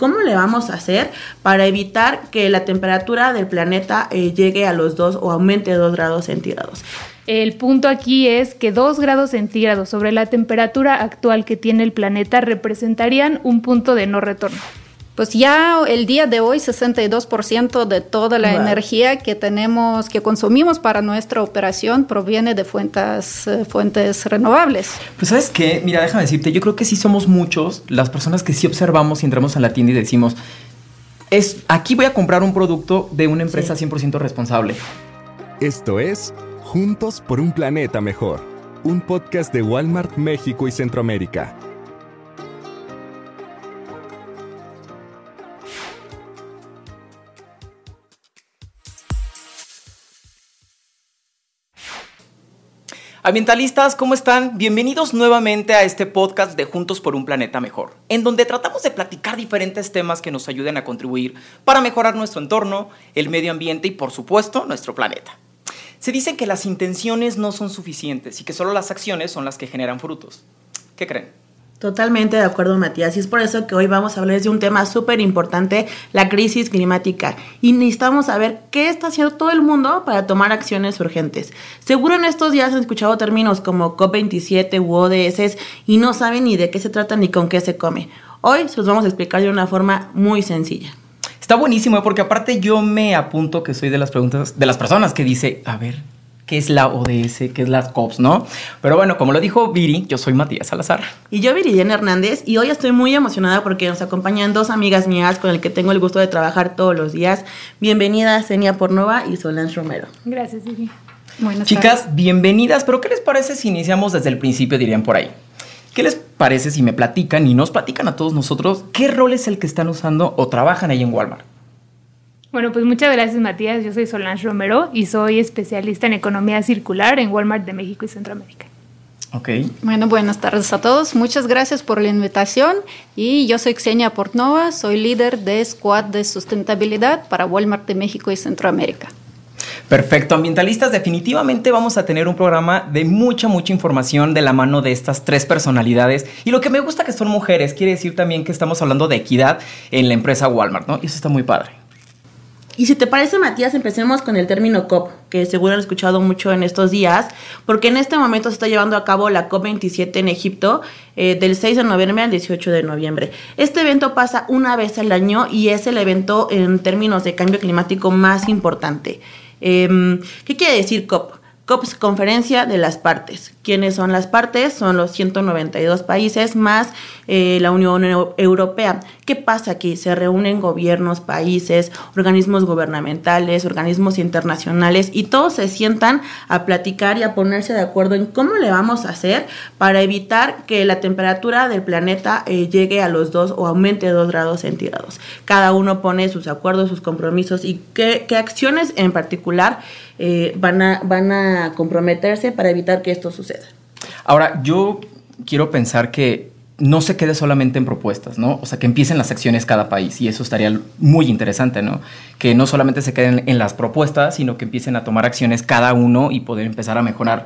cómo le vamos a hacer para evitar que la temperatura del planeta eh, llegue a los 2 o aumente 2 grados centígrados. El punto aquí es que 2 grados centígrados sobre la temperatura actual que tiene el planeta representarían un punto de no retorno. Pues ya el día de hoy 62% de toda la energía que tenemos, que consumimos para nuestra operación proviene de fuentes, eh, fuentes renovables. Pues sabes qué, mira, déjame decirte, yo creo que sí somos muchos las personas que sí observamos y entramos a la tienda y decimos, es, aquí voy a comprar un producto de una empresa 100% responsable. Esto es Juntos por un Planeta Mejor, un podcast de Walmart México y Centroamérica. Ambientalistas, ¿cómo están? Bienvenidos nuevamente a este podcast de Juntos por un Planeta Mejor, en donde tratamos de platicar diferentes temas que nos ayuden a contribuir para mejorar nuestro entorno, el medio ambiente y por supuesto nuestro planeta. Se dice que las intenciones no son suficientes y que solo las acciones son las que generan frutos. ¿Qué creen? Totalmente de acuerdo, Matías. Y es por eso que hoy vamos a hablar de un tema súper importante, la crisis climática. Y necesitamos saber qué está haciendo todo el mundo para tomar acciones urgentes. Seguro en estos días han escuchado términos como COP27 u ODS y no saben ni de qué se trata ni con qué se come. Hoy se los vamos a explicar de una forma muy sencilla. Está buenísimo, ¿eh? porque aparte yo me apunto que soy de las preguntas, de las personas que dice, a ver, qué es la ODS, qué es las COPS, ¿no? Pero bueno, como lo dijo Viri, yo soy Matías Salazar. Y yo Viridiana Hernández y hoy estoy muy emocionada porque nos acompañan dos amigas mías con las que tengo el gusto de trabajar todos los días. Bienvenidas Senia Pornova y Solange Romero. Gracias, Viri. Buenas Chicas, bienvenidas, pero ¿qué les parece si iniciamos desde el principio, dirían por ahí? ¿Qué les parece si me platican y nos platican a todos nosotros qué rol es el que están usando o trabajan ahí en Walmart? Bueno, pues muchas gracias Matías. Yo soy Solange Romero y soy especialista en economía circular en Walmart de México y Centroamérica. Ok. Bueno, buenas tardes a todos. Muchas gracias por la invitación. Y yo soy Xenia Portnova, soy líder de Squad de Sustentabilidad para Walmart de México y Centroamérica. Perfecto, ambientalistas, definitivamente vamos a tener un programa de mucha, mucha información de la mano de estas tres personalidades. Y lo que me gusta que son mujeres, quiere decir también que estamos hablando de equidad en la empresa Walmart, ¿no? Y eso está muy padre. Y si te parece, Matías, empecemos con el término COP, que seguro han escuchado mucho en estos días, porque en este momento se está llevando a cabo la COP27 en Egipto, eh, del 6 de noviembre al 18 de noviembre. Este evento pasa una vez al año y es el evento en términos de cambio climático más importante. Em, ¿Qué quiere decir COP? COP es Conferencia de las Partes. ¿Quiénes son las partes? Son los 192 países más eh, la Unión Europea. ¿Qué pasa aquí? Se reúnen gobiernos, países, organismos gubernamentales, organismos internacionales y todos se sientan a platicar y a ponerse de acuerdo en cómo le vamos a hacer para evitar que la temperatura del planeta eh, llegue a los 2 o aumente 2 grados centígrados. Cada uno pone sus acuerdos, sus compromisos y qué, qué acciones en particular eh, van, a, van a comprometerse para evitar que esto suceda. Ahora, yo quiero pensar que no se quede solamente en propuestas, ¿no? O sea, que empiecen las acciones cada país y eso estaría muy interesante, ¿no? Que no solamente se queden en las propuestas, sino que empiecen a tomar acciones cada uno y poder empezar a mejorar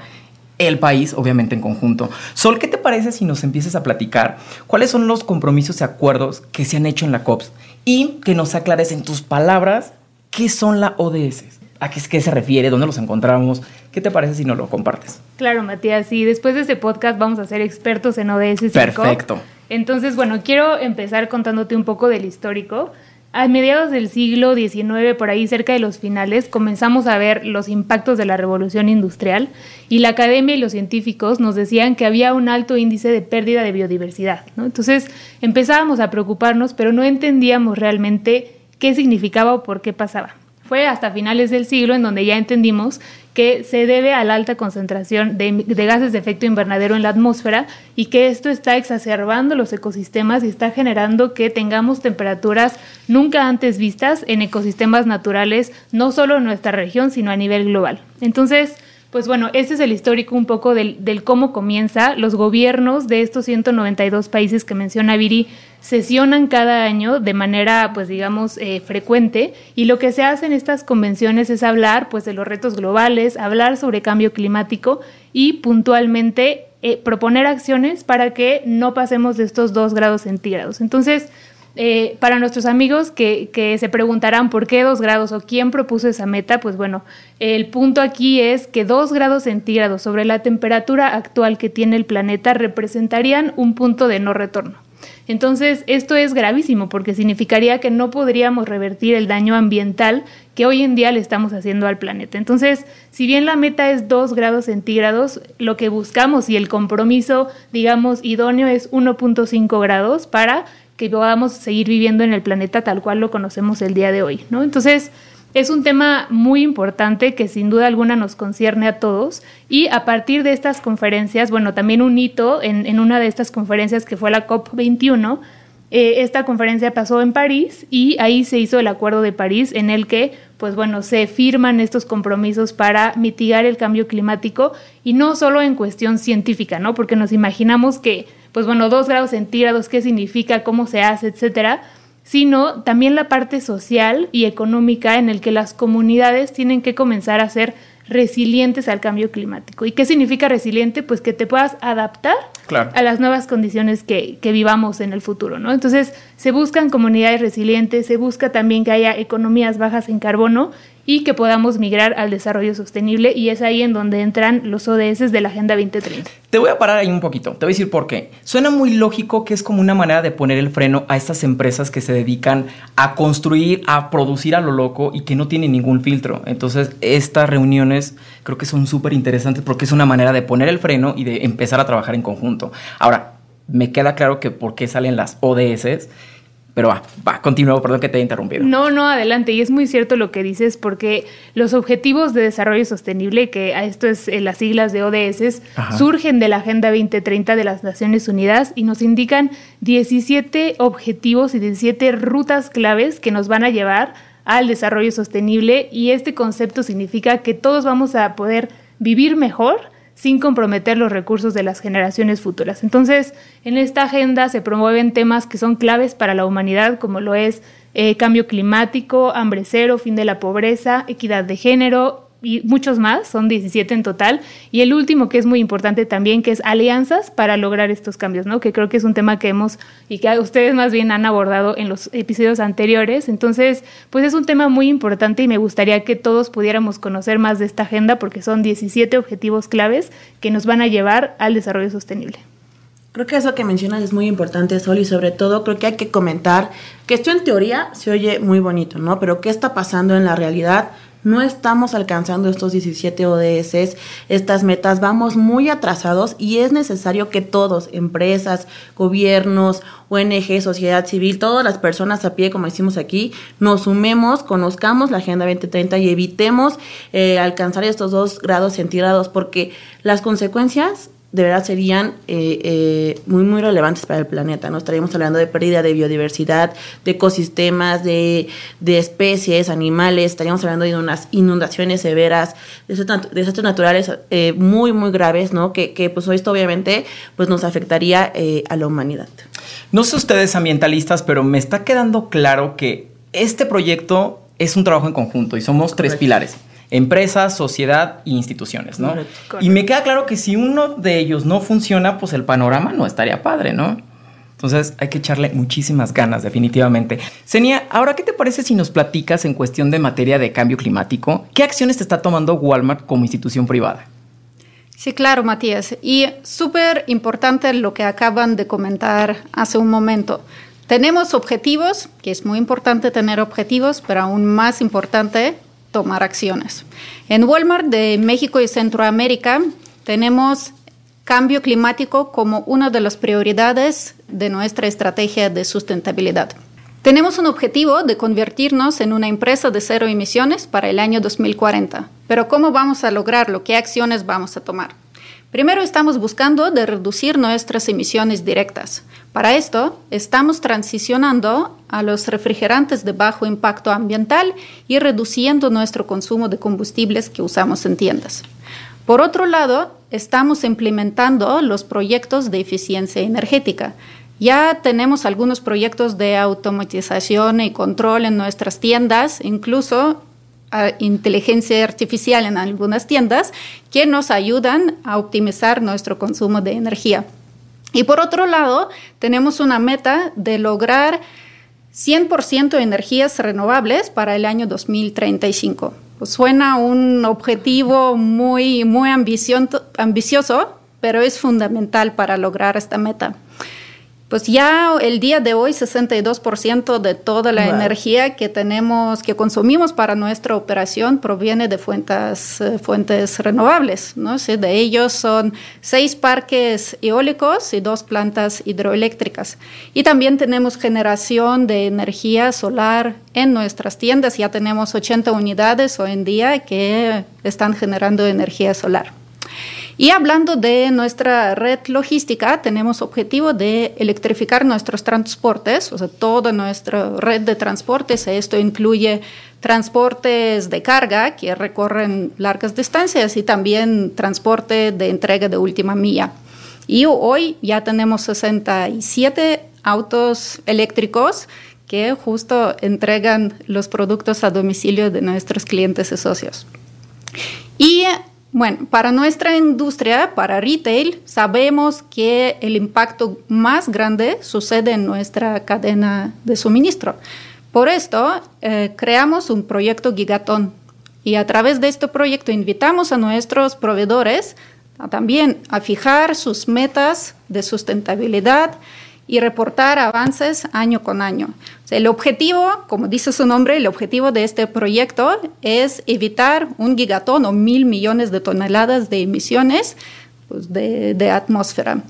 el país, obviamente en conjunto. Sol, ¿qué te parece si nos empiezas a platicar cuáles son los compromisos y acuerdos que se han hecho en la COPS y que nos aclares en tus palabras qué son la ODS? ¿A qué, qué se refiere? ¿Dónde los encontramos? ¿Qué te parece si nos lo compartes? Claro, Matías, y después de este podcast vamos a ser expertos en ODS. Perfecto. Entonces, bueno, quiero empezar contándote un poco del histórico. A mediados del siglo XIX, por ahí cerca de los finales, comenzamos a ver los impactos de la revolución industrial y la academia y los científicos nos decían que había un alto índice de pérdida de biodiversidad. Entonces empezábamos a preocuparnos, pero no entendíamos realmente qué significaba o por qué pasaba. Fue hasta finales del siglo en donde ya entendimos que se debe a la alta concentración de, gases de efecto invernadero en la atmósfera y que esto está exacerbando los ecosistemas y está generando que tengamos temperaturas nunca antes vistas en ecosistemas naturales, no solo en nuestra región, sino a nivel global. Entonces, pues bueno, este es el histórico un poco del, cómo comienza. Los gobiernos de estos 192 países que menciona Viri sesionan cada año de manera, pues digamos, eh, frecuente y lo que se hace en estas convenciones es hablar, pues, de los retos globales, hablar sobre cambio climático y puntualmente eh, proponer acciones para que no pasemos de estos dos grados centígrados. Entonces, eh, para nuestros amigos que, se preguntarán por qué dos grados o quién propuso esa meta, pues bueno, el punto aquí es que dos grados centígrados sobre la temperatura actual que tiene el planeta representarían un punto de no retorno. Entonces, esto es gravísimo porque significaría que no podríamos revertir el daño ambiental que hoy en día le estamos haciendo al planeta. Entonces, si bien la meta es 2 grados centígrados, lo que buscamos y el compromiso, digamos, idóneo es 1.5 grados para que podamos seguir viviendo en el planeta tal cual lo conocemos el día de hoy, ¿no? Entonces, es un tema muy importante que sin duda alguna nos concierne a todos y a partir de estas conferencias, bueno, también un hito en, una de estas conferencias que fue la COP21, eh, esta conferencia pasó en París y ahí se hizo el Acuerdo de París en el que, pues bueno, se firman estos compromisos para mitigar el cambio climático y no solo en cuestión científica, ¿no? Porque nos imaginamos que, pues bueno, dos grados centígrados, qué significa, cómo se hace, etcétera sino también la parte social y económica en el que las comunidades tienen que comenzar a ser resilientes al cambio climático. ¿Y qué significa resiliente? Pues que te puedas adaptar a las nuevas condiciones que, que, vivamos en el futuro, ¿no? Entonces, se buscan comunidades resilientes, se busca también que haya economías bajas en carbono y que podamos migrar al desarrollo sostenible y es ahí en donde entran los ODS de la Agenda 2030. Te voy a parar ahí un poquito, te voy a decir por qué. Suena muy lógico que es como una manera de poner el freno a estas empresas que se dedican a construir, a producir a lo loco y que no tienen ningún filtro. Entonces, estas reuniones creo que son súper interesantes porque es una manera de poner el freno y de empezar a trabajar en conjunto. Ahora, me queda claro que por qué salen las ODS pero va, va, continúo, perdón que te he interrumpido. No, no, adelante. Y es muy cierto lo que dices, porque los objetivos de desarrollo sostenible, que a esto es eh, las siglas de ODS, surgen de la Agenda 2030 de las Naciones Unidas y nos indican 17 objetivos y 17 rutas claves que nos van a llevar al desarrollo sostenible. Y este concepto significa que todos vamos a poder vivir mejor sin comprometer los recursos de las generaciones futuras. Entonces, en esta agenda se promueven temas que son claves para la humanidad, como lo es eh, cambio climático, hambre cero, fin de la pobreza, equidad de género, y muchos más, son 17 en total. Y el último que es muy importante también, que es alianzas para lograr estos cambios, ¿no? Que creo que es un tema que hemos y que ustedes más bien han abordado en los episodios anteriores. Entonces, pues es un tema muy importante y me gustaría que todos pudiéramos conocer más de esta agenda porque son 17 objetivos claves que nos van a llevar al desarrollo sostenible. Creo que eso que mencionas es muy importante, Sol, y sobre todo creo que hay que comentar que esto en teoría se oye muy bonito, ¿no? Pero ¿qué está pasando en la realidad? No estamos alcanzando estos 17 ODS, estas metas, vamos muy atrasados y es necesario que todos, empresas, gobiernos, ONG, sociedad civil, todas las personas a pie, como decimos aquí, nos sumemos, conozcamos la Agenda 2030 y evitemos eh, alcanzar estos dos grados centígrados porque las consecuencias de verdad serían eh, eh, muy, muy relevantes para el planeta. ¿no? Estaríamos hablando de pérdida de biodiversidad, de ecosistemas, de, especies, animales, estaríamos hablando de unas inundaciones severas, de desastres naturales eh, muy, muy graves, ¿no? Que, que, pues esto obviamente pues nos afectaría a la humanidad. No sé ustedes ambientalistas, pero me está quedando claro que este proyecto es un trabajo en conjunto y somos tres pilares empresas, sociedad e instituciones, ¿no? Y me queda claro que si uno de ellos no funciona, pues el panorama no estaría padre, ¿no? Entonces hay que echarle muchísimas ganas, definitivamente. Senia, ahora, ¿qué te parece si nos platicas en cuestión de materia de cambio climático? ¿Qué acciones te está tomando Walmart como institución privada? Sí, claro, Matías. Y súper importante lo que acaban de comentar hace un momento. Tenemos objetivos, que es muy importante tener objetivos, pero aún más importante tomar acciones. En Walmart de México y Centroamérica tenemos cambio climático como una de las prioridades de nuestra estrategia de sustentabilidad. Tenemos un objetivo de convertirnos en una empresa de cero emisiones para el año 2040. Pero ¿cómo vamos a lograrlo? ¿Qué acciones vamos a tomar? Primero estamos buscando de reducir nuestras emisiones directas. Para esto, estamos transicionando a los refrigerantes de bajo impacto ambiental y reduciendo nuestro consumo de combustibles que usamos en tiendas. Por otro lado, estamos implementando los proyectos de eficiencia energética. Ya tenemos algunos proyectos de automatización y control en nuestras tiendas, incluso inteligencia artificial en algunas tiendas que nos ayudan a optimizar nuestro consumo de energía. Y por otro lado, tenemos una meta de lograr 100% energías renovables para el año 2035. Pues suena un objetivo muy, muy ambicioso, pero es fundamental para lograr esta meta. Pues ya el día de hoy 62% de toda la energía que tenemos, que consumimos para nuestra operación proviene de fuentes, eh, fuentes renovables. ¿no? de ellos son seis parques eólicos y dos plantas hidroeléctricas. Y también tenemos generación de energía solar en nuestras tiendas. Ya tenemos 80 unidades hoy en día que están generando energía solar. Y hablando de nuestra red logística, tenemos objetivo de electrificar nuestros transportes, o sea, toda nuestra red de transportes. Esto incluye transportes de carga que recorren largas distancias y también transporte de entrega de última milla. Y hoy ya tenemos 67 autos eléctricos que justo entregan los productos a domicilio de nuestros clientes y socios. Y bueno, para nuestra industria, para retail, sabemos que el impacto más grande sucede en nuestra cadena de suministro. Por esto, eh, creamos un proyecto Gigatón y a través de este proyecto invitamos a nuestros proveedores también a fijar sus metas de sustentabilidad y reportar avances año con año. el objetivo, como dice su nombre, el objetivo de este proyecto es evitar un gigatón o mil millones de toneladas de emisiones pues, de, de, atmósfera.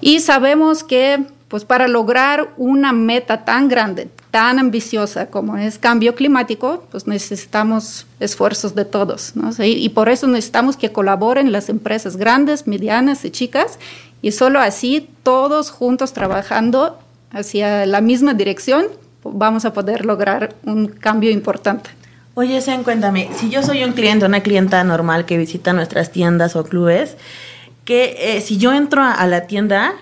Y sabemos que pues, para lograr una meta tan grande, tan ambiciosa como es cambio climático, pues necesitamos esfuerzos de todos. ¿no? Y por eso necesitamos que colaboren las empresas grandes, medianas y chicas y solo así, todos juntos trabajando hacia la misma dirección, vamos a poder lograr un cambio importante. Oye, Sean, cuéntame, si yo soy un cliente, una clienta normal que visita nuestras tiendas o clubes, que eh, si yo entro a, la tienda,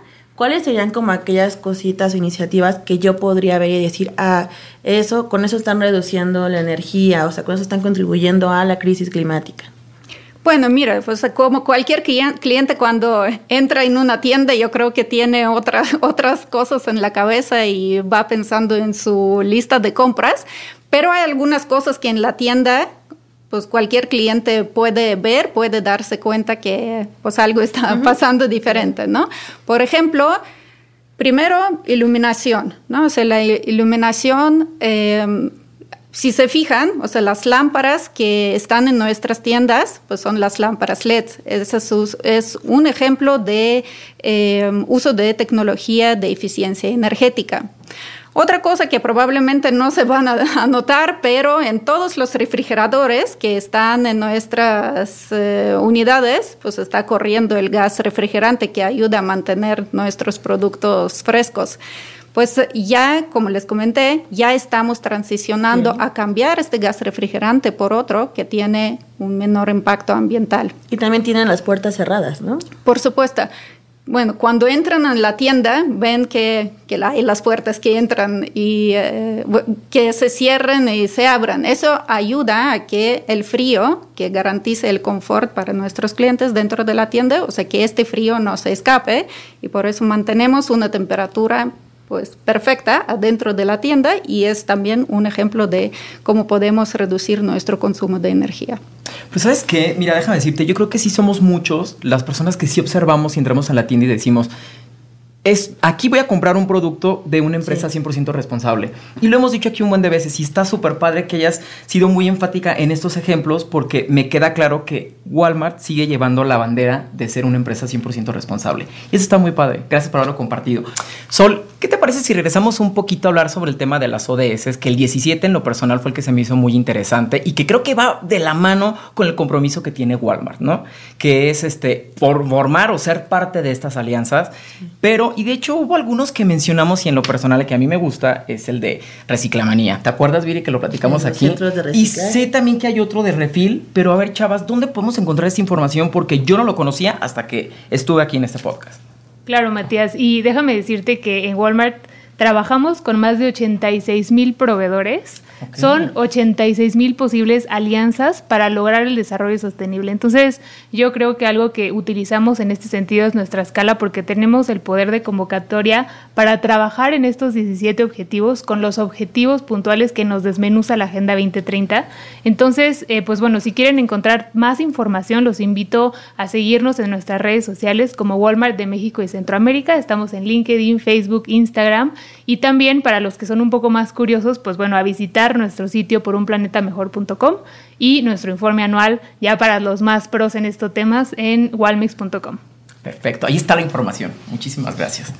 ¿cuáles serían como aquellas cositas o iniciativas que yo podría ver y decir, ah, eso, con eso están reduciendo la energía, o sea, con eso están contribuyendo a la crisis climática? Bueno, mira, pues como cualquier cliente cuando entra en una tienda, yo creo que tiene otras otras cosas en la cabeza y va pensando en su lista de compras, pero hay algunas cosas que en la tienda pues cualquier cliente puede ver, puede darse cuenta que pues algo está pasando diferente, ¿no? Por ejemplo, primero iluminación, ¿no? O sea, la iluminación eh, si se fijan, o sea, las lámparas que están en nuestras tiendas, pues son las lámparas LED. Ese es, un ejemplo de eh, uso de tecnología de eficiencia energética. Otra cosa que probablemente no se van a, notar, pero en todos los refrigeradores que están en nuestras eh, unidades, pues está corriendo el gas refrigerante que ayuda a mantener nuestros productos frescos pues ya, como les comenté, ya estamos transicionando a cambiar este gas refrigerante por otro que tiene un menor impacto ambiental. Y también tienen las puertas cerradas, ¿no? Por supuesto. Bueno, cuando entran en la tienda, ven que, que hay las puertas que entran y eh, que se cierren y se abran. Eso ayuda a que el frío, que garantice el confort para nuestros clientes dentro de la tienda, o sea, que este frío no se escape y por eso mantenemos una temperatura pues perfecta adentro de la tienda y es también un ejemplo de cómo podemos reducir nuestro consumo de energía. Pues sabes qué, mira, déjame decirte, yo creo que sí somos muchos las personas que sí observamos y entramos a la tienda y decimos, es aquí voy a comprar un producto de una empresa 100% responsable. Y lo hemos dicho aquí un buen de veces y está súper padre que hayas sido muy enfática en estos ejemplos porque me queda claro que Walmart sigue llevando la bandera de ser una empresa 100% responsable. Y eso está muy padre. Gracias por haberlo compartido. Sol, ¿qué te parece si regresamos un poquito a hablar sobre el tema de las ODS? Que el 17 en lo personal fue el que se me hizo muy interesante y que creo que va de la mano con el compromiso que tiene Walmart, ¿no? Que es este, formar o ser parte de estas alianzas, pero y de hecho hubo algunos que mencionamos y en lo personal que a mí me gusta es el de reciclamanía. ¿Te acuerdas, Viri, que lo platicamos aquí? y sé también que hay otro de refil, pero a ver, chavas, ¿dónde podemos encontrar esta información? Porque yo no lo conocía hasta que estuve aquí en este podcast. Claro, Matías, y déjame decirte que en Walmart trabajamos con más de 86 mil proveedores. Ok. Son 86 mil posibles alianzas para lograr el desarrollo sostenible. Entonces, yo creo que algo que utilizamos en este sentido es nuestra escala porque tenemos el poder de convocatoria para trabajar en estos 17 objetivos con los objetivos puntuales que nos desmenuza la Agenda 2030. Entonces, eh, pues bueno, si quieren encontrar más información, los invito a seguirnos en nuestras redes sociales como Walmart de México y Centroamérica. Estamos en LinkedIn, Facebook, Instagram y también para los que son un poco más curiosos, pues bueno, a visitar nuestro sitio por unplanetamejor.com y nuestro informe anual ya para los más pros en estos temas en walmix.com. Perfecto, ahí está la información. Muchísimas gracias.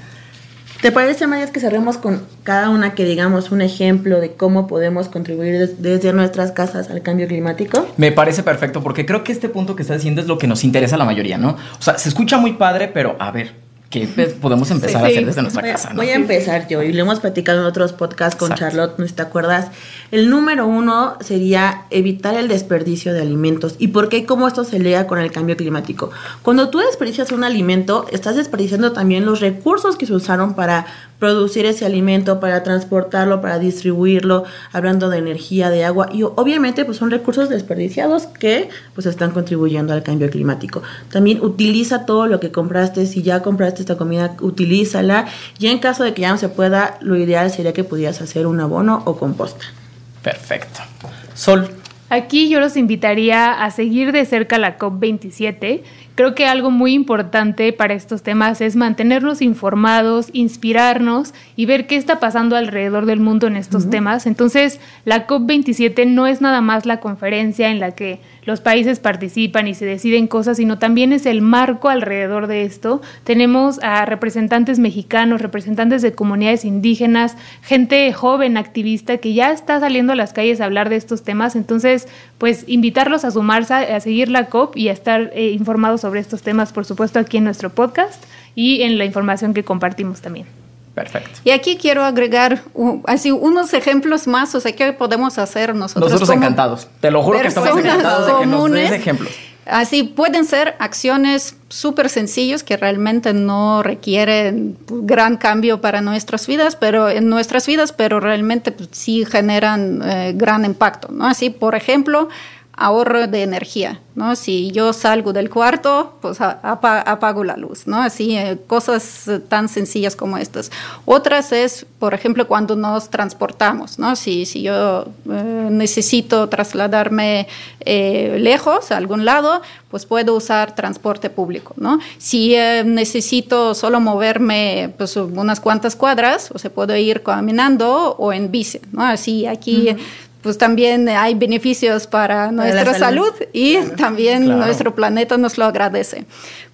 ¿Te parece, Matías, que cerremos con cada una que digamos un ejemplo de cómo podemos contribuir des- desde nuestras casas al cambio climático? Me parece perfecto porque creo que este punto que estás diciendo es lo que nos interesa a la mayoría, ¿no? O sea, se escucha muy padre, pero a ver, ¿qué pe- podemos empezar a Sí. hacer desde nuestra Voy casa? ¿no? voy a empezar yo y lo hemos platicado en otros podcasts con Exacto. Charlotte, ¿no te acuerdas? El número uno sería evitar el desperdicio de alimentos. ¿Y por qué y cómo esto se liga con el cambio climático? Cuando tú desperdicias un alimento, estás desperdiciando también los recursos que se usaron para producir ese alimento, para transportarlo, para distribuirlo, hablando de energía, de agua, y obviamente pues son recursos desperdiciados que pues están contribuyendo al cambio climático. También utiliza todo lo que compraste, si ya compraste esta comida, utilízala, y en caso de que ya no se pueda, lo ideal sería que pudieras hacer un abono o composta. Perfecto. Sol, Aquí yo los invitaría a seguir de cerca la COP27. Creo que algo muy importante para estos temas es mantenernos informados, inspirarnos y ver qué está pasando alrededor del mundo en estos temas. Entonces, la COP27 no es nada más la conferencia en la que los países participan y se deciden cosas, sino también es el marco alrededor de esto. Tenemos a representantes mexicanos, representantes de comunidades indígenas, gente joven, activista, que ya está saliendo a las calles a hablar de estos temas. Entonces, pues invitarlos a sumarse, a, seguir la COP y a estar eh, informados sobre estos temas, por supuesto, aquí en nuestro podcast y en la información que compartimos también. Perfecto. Y aquí quiero agregar uh, así unos ejemplos más, o sea, ¿qué podemos hacer nosotros? Nosotros como encantados. Te lo juro que estamos encantados de que nos des ejemplos. Así pueden ser acciones súper sencillos que realmente no requieren gran cambio para nuestras vidas, pero en nuestras vidas, pero realmente pues, sí generan eh, gran impacto, ¿no? Así, por ejemplo, ahorro de energía, ¿no? Si yo salgo del cuarto, pues apago la luz, ¿no? Así, eh, cosas tan sencillas como estas. Otras es, por ejemplo, cuando nos transportamos, ¿no? Si, si yo eh, necesito trasladarme eh, lejos, a algún lado, pues puedo usar transporte público, ¿no? Si eh, necesito solo moverme pues unas cuantas cuadras, o se puedo ir caminando o en bici, ¿no? Así aquí pues también hay beneficios para nuestra salud. salud, y también Claro. nuestro planeta nos lo agradece.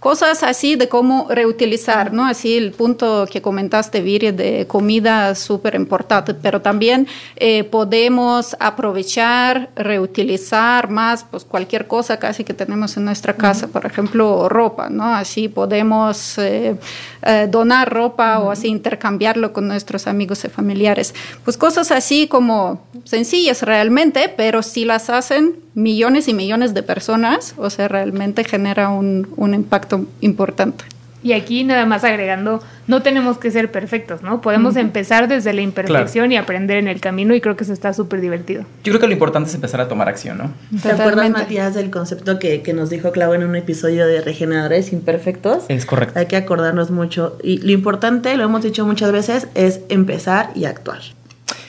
Cosas así de cómo reutilizar, ¿no? Así el punto que comentaste, Viri, de comida súper importante, pero también eh, podemos aprovechar, reutilizar más, pues cualquier cosa casi que tenemos en nuestra casa, por ejemplo, ropa, ¿no? Así podemos eh, eh, donar ropa o así intercambiarlo con nuestros amigos y familiares. Pues cosas así como sencillas realmente, pero si las hacen millones y millones de personas, o sea, realmente genera un, un impacto importante. Y aquí nada más agregando, no tenemos que ser perfectos, ¿no? Podemos empezar desde la imperfección y aprender en el camino y creo que eso está súper divertido. Yo creo que lo importante es empezar a tomar acción, ¿no? ¿Te acuerdas, Totalmente. Matías, del concepto que, que nos dijo Clau en un episodio de regeneradores imperfectos? Es correcto. Hay que acordarnos mucho. Y lo importante, lo hemos dicho muchas veces, es empezar y actuar.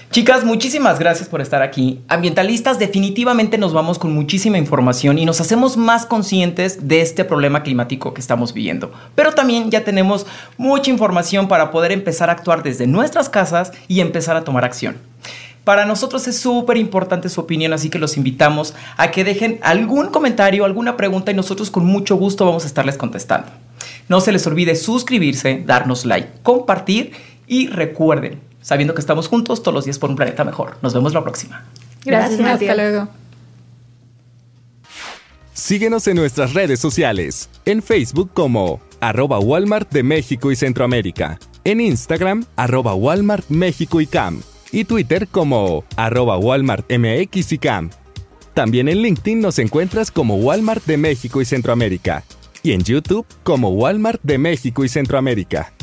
Chicas, muchísimas gracias por estar aquí. Ambientalistas, definitivamente nos vamos con muchísima información y nos hacemos más conscientes de este problema climático que estamos viviendo. Pero también ya tenemos mucha información para poder empezar a actuar desde nuestras casas y empezar a tomar acción. Para nosotros es súper importante su opinión, así que los invitamos a que dejen algún comentario, alguna pregunta y nosotros con mucho gusto vamos a estarles contestando. No se les olvide suscribirse, darnos like, compartir y recuerden, sabiendo que estamos juntos todos los días por un planeta mejor. Nos vemos la próxima. Gracias, Hasta luego. Síguenos en nuestras redes sociales. En Facebook como arroba Walmart de México y Centroamérica. En Instagram arroba Walmart México y Cam. Y Twitter como arroba Walmart MX y Cam. También en LinkedIn nos encuentras como Walmart de México y Centroamérica. Y en YouTube como Walmart de México y Centroamérica.